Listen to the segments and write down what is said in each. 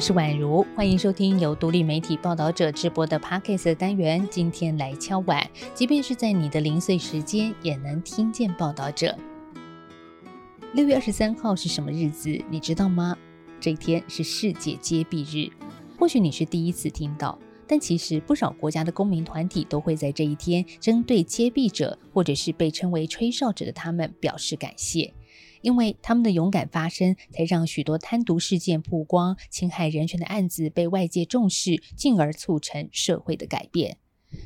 是宛如，欢迎收听由独立媒体报道者直播的 Podcast 单元。今天来敲碗，即便是在你的零碎时间，也能听见报道者。六月二十三号是什么日子？你知道吗？这一天是世界揭弊日。或许你是第一次听到，但其实不少国家的公民团体都会在这一天针对揭弊者，或者是被称为吹哨者的他们表示感谢。因为他们的勇敢发声，才让许多贪渎事件曝光、侵害人权的案子被外界重视，进而促成社会的改变。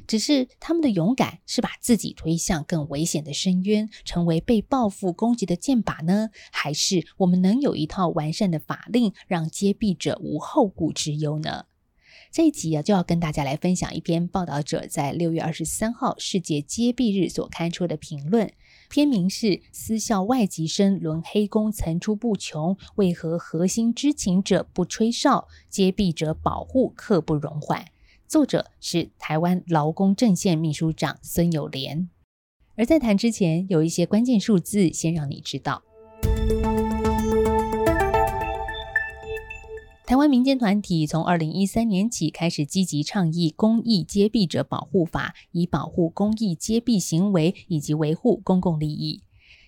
只是他们的勇敢是把自己推向更危险的深渊，成为被报复攻击的箭靶呢？还是我们能有一套完善的法令，让揭弊者无后顾之忧呢？这一集啊，就要跟大家来分享一篇报道者在六月二十三号世界揭弊日所刊出的评论。片名是“私校外籍生轮黑工层出不穷，为何核心知情者不吹哨，揭弊者保护刻不容缓？”作者是台湾劳工阵线秘书长孙友莲。而在谈之前，有一些关键数字先让你知道。台湾民间团体从二零一三年起开始积极倡议公益揭弊者保护法，以保护公益揭弊行为以及维护公共利益。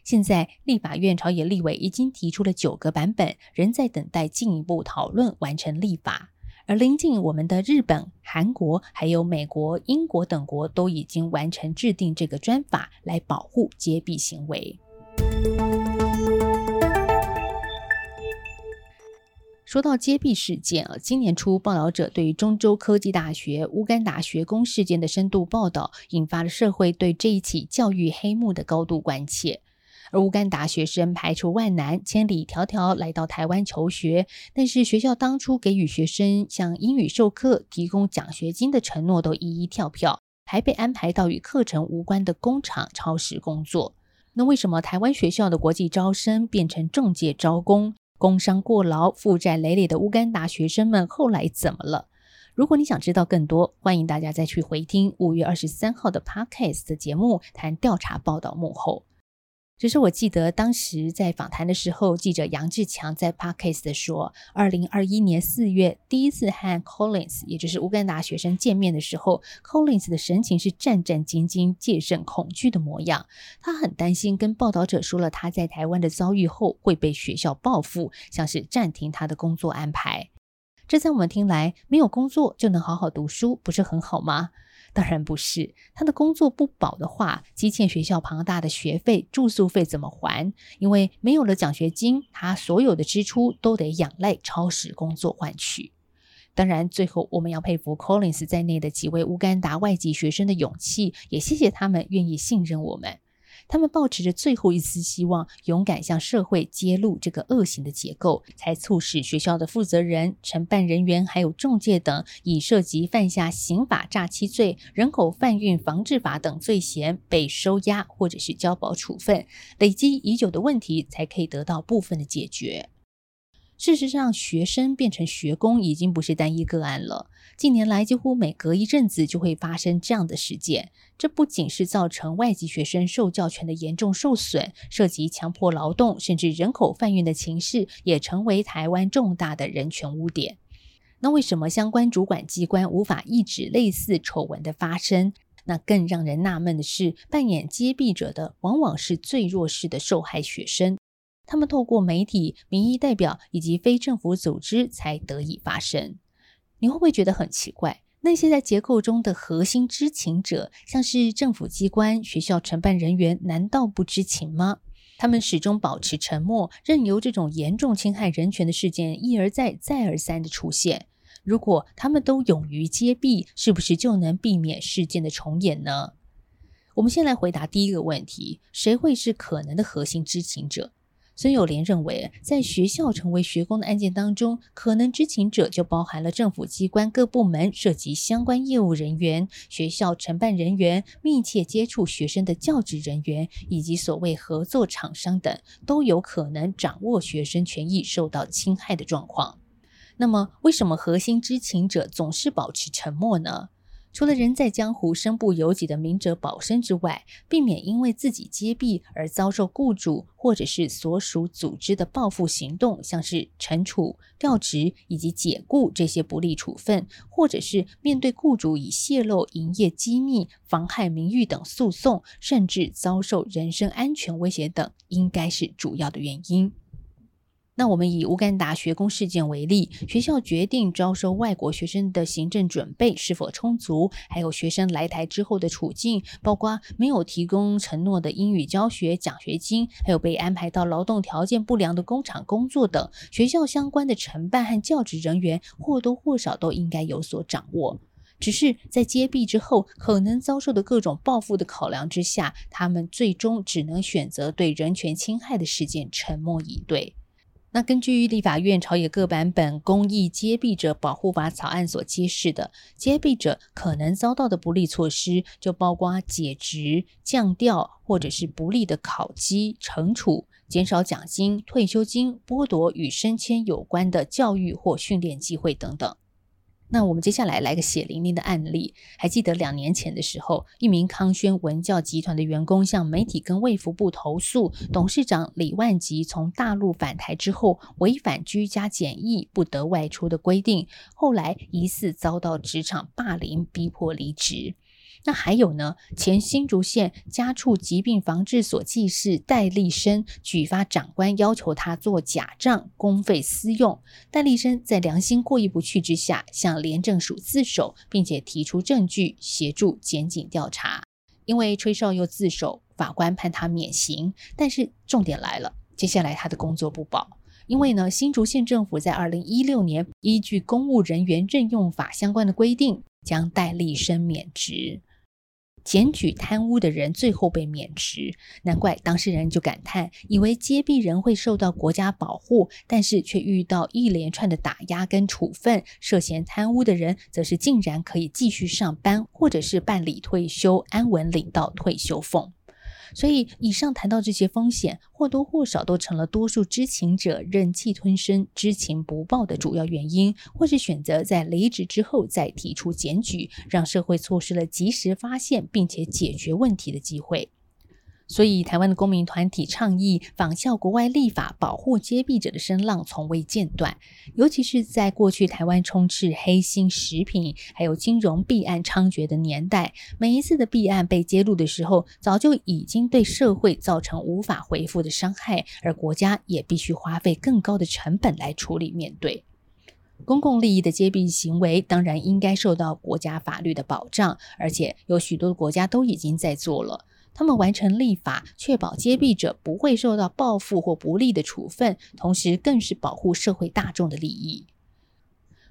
现在立法院朝野立委已经提出了九个版本，仍在等待进一步讨论完成立法。而临近我们的日本、韩国、还有美国、英国等国都已经完成制定这个专法来保护揭弊行为。说到揭弊事件啊，今年初报道者对于中州科技大学乌干达学工事件的深度报道，引发了社会对这一起教育黑幕的高度关切。而乌干达学生排除万难，千里迢迢来到台湾求学，但是学校当初给予学生像英语授课、提供奖学金的承诺都一一跳票，还被安排到与课程无关的工厂超时工作。那为什么台湾学校的国际招生变成中介招工？工伤过劳、负债累累的乌干达学生们后来怎么了？如果你想知道更多，欢迎大家再去回听五月二十三号的 Podcast 的节目，谈调查报道幕后。只是我记得当时在访谈的时候，记者杨志强在 Podcast 说，二零二一年四月第一次和 Collins，也就是乌干达学生见面的时候，Collins 的神情是战战兢兢、戒慎恐惧的模样。他很担心，跟报道者说了他在台湾的遭遇后会被学校报复，像是暂停他的工作安排。这在我们听来，没有工作就能好好读书，不是很好吗？当然不是，他的工作不保的话，积欠学校庞大的学费、住宿费怎么还？因为没有了奖学金，他所有的支出都得仰赖超时工作换取。当然，最后我们要佩服 Collins 在内的几位乌干达外籍学生的勇气，也谢谢他们愿意信任我们。他们抱持着最后一丝希望，勇敢向社会揭露这个恶行的结构，才促使学校的负责人、承办人员还有中介等，以涉及犯下刑法诈欺罪、人口贩运防治法等罪嫌被收押或者是交保处分，累积已久的问题才可以得到部分的解决。事实上，学生变成学工已经不是单一个案了。近年来，几乎每隔一阵子就会发生这样的事件。这不仅是造成外籍学生受教权的严重受损，涉及强迫劳动甚至人口贩运的情势，也成为台湾重大的人权污点。那为什么相关主管机关无法抑制类似丑闻的发生？那更让人纳闷的是，扮演揭弊者的往往是最弱势的受害学生。他们透过媒体、民意代表以及非政府组织才得以发生。你会不会觉得很奇怪？那些在结构中的核心知情者，像是政府机关、学校承办人员，难道不知情吗？他们始终保持沉默，任由这种严重侵害人权的事件一而再、再而三的出现。如果他们都勇于揭弊，是不是就能避免事件的重演呢？我们先来回答第一个问题：谁会是可能的核心知情者？孙友莲认为，在学校成为学工的案件当中，可能知情者就包含了政府机关各部门涉及相关业务人员、学校承办人员、密切接触学生的教职人员，以及所谓合作厂商等，都有可能掌握学生权益受到侵害的状况。那么，为什么核心知情者总是保持沉默呢？除了人在江湖身不由己的明哲保身之外，避免因为自己揭弊而遭受雇主或者是所属组织的报复行动，像是惩处、调职以及解雇这些不利处分，或者是面对雇主以泄露营业机密、妨害名誉等诉讼，甚至遭受人身安全威胁等，应该是主要的原因。那我们以乌干达学工事件为例，学校决定招收外国学生的行政准备是否充足，还有学生来台之后的处境，包括没有提供承诺的英语教学、奖学金，还有被安排到劳动条件不良的工厂工作等，学校相关的承办和教职人员或多或少都应该有所掌握。只是在揭弊之后，可能遭受的各种报复的考量之下，他们最终只能选择对人权侵害的事件沉默以对。那根据立法院朝野各版本公益接弊者保护法草案所揭示的，接弊者可能遭到的不利措施，就包括解职、降调，或者是不利的考绩、惩处、减少奖金、退休金、剥夺与升迁有关的教育或训练机会等等。那我们接下来来个血淋淋的案例。还记得两年前的时候，一名康轩文教集团的员工向媒体跟卫福部投诉，董事长李万吉从大陆返台之后违反居家检疫不得外出的规定，后来疑似遭到职场霸凌，逼迫离职。那还有呢？前新竹县家畜疾病防治所技师戴立生举发长官要求他做假账，公费私用。戴立生在良心过意不去之下，向廉政署自首，并且提出证据协助检警调查。因为崔少又自首，法官判他免刑。但是重点来了，接下来他的工作不保，因为呢，新竹县政府在二零一六年依据公务人员任用法相关的规定，将戴立生免职。检举贪污的人最后被免职，难怪当事人就感叹，以为揭弊人会受到国家保护，但是却遇到一连串的打压跟处分。涉嫌贪污的人，则是竟然可以继续上班，或者是办理退休，安稳领到退休俸。所以，以上谈到这些风险，或多或少都成了多数知情者忍气吞声、知情不报的主要原因，或是选择在离职之后再提出检举，让社会错失了及时发现并且解决问题的机会。所以，台湾的公民团体倡议仿效国外立法保护揭弊者的声浪从未间断。尤其是在过去台湾充斥黑心食品还有金融弊案猖獗的年代，每一次的弊案被揭露的时候，早就已经对社会造成无法回复的伤害，而国家也必须花费更高的成本来处理面对公共利益的揭弊行为，当然应该受到国家法律的保障，而且有许多国家都已经在做了。他们完成立法，确保揭弊者不会受到报复或不利的处分，同时更是保护社会大众的利益。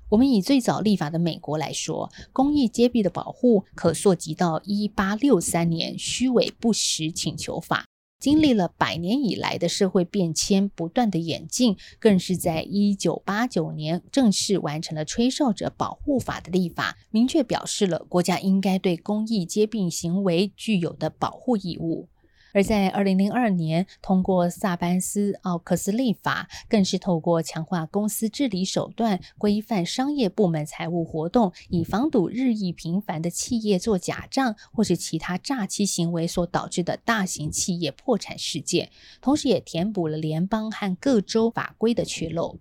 我们以最早立法的美国来说，公益揭弊的保护可溯及到一八六三年虚伪不实请求法。经历了百年以来的社会变迁，不断的演进，更是在一九八九年正式完成了《吹哨者保护法》的立法，明确表示了国家应该对公益揭弊行为具有的保护义务。而在二零零二年通过萨班斯奥克斯立法，更是透过强化公司治理手段，规范商业部门财务活动，以防堵日益频繁的企业做假账或是其他诈欺行为所导致的大型企业破产事件，同时也填补了联邦和各州法规的缺漏。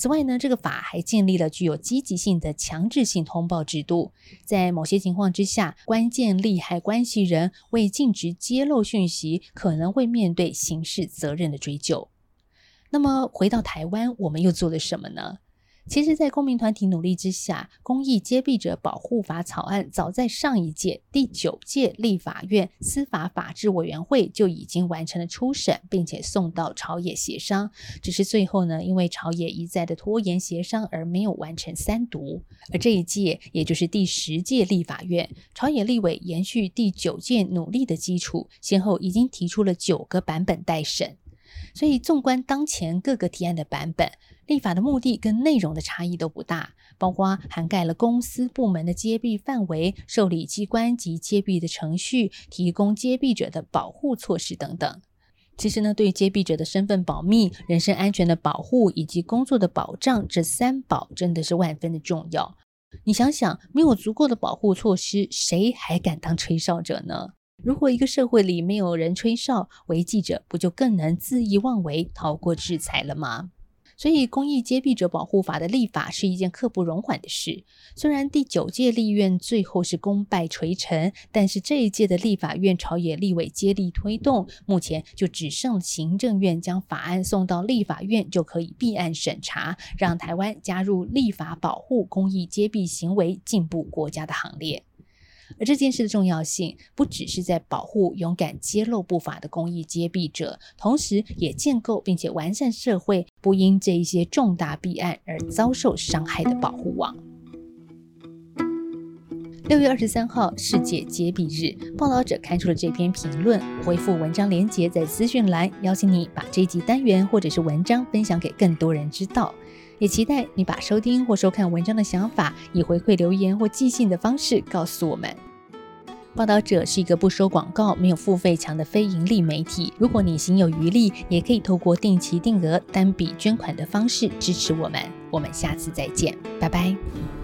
此外呢，这个法还建立了具有积极性的强制性通报制度，在某些情况之下，关键利害关系人未尽职揭露讯息，可能会面对刑事责任的追究。那么回到台湾，我们又做了什么呢？其实，在公民团体努力之下，《公益揭弊者保护法》草案早在上一届第九届立法院司法法制委员会就已经完成了初审，并且送到朝野协商。只是最后呢，因为朝野一再的拖延协商，而没有完成三读。而这一届，也就是第十届立法院朝野立委延续第九届努力的基础，先后已经提出了九个版本待审。所以，纵观当前各个提案的版本。立法的目的跟内容的差异都不大，包括涵盖了公司部门的揭弊范围、受理机关及揭弊的程序、提供揭弊者的保护措施等等。其实呢，对于揭弊者的身份保密、人身安全的保护以及工作的保障，这三保真的是万分的重要。你想想，没有足够的保护措施，谁还敢当吹哨者呢？如果一个社会里没有人吹哨，违纪者不就更能恣意妄为，逃过制裁了吗？所以，公益揭弊者保护法的立法是一件刻不容缓的事。虽然第九届立院最后是功败垂成，但是这一届的立法院朝野立委接力推动，目前就只剩行政院将法案送到立法院就可以立案审查，让台湾加入立法保护公益揭弊行为进步国家的行列。而这件事的重要性，不只是在保护勇敢揭露不法的公益揭弊者，同时也建构并且完善社会不因这一些重大弊案而遭受伤害的保护网。六月二十三号，世界揭弊日，报道者刊出了这篇评论，回复文章连结在资讯栏，邀请你把这一集单元或者是文章分享给更多人知道。也期待你把收听或收看文章的想法，以回馈留言或寄信的方式告诉我们。报道者是一个不收广告、没有付费墙的非盈利媒体。如果你心有余力，也可以透过定期定额、单笔捐款的方式支持我们。我们下次再见，拜拜。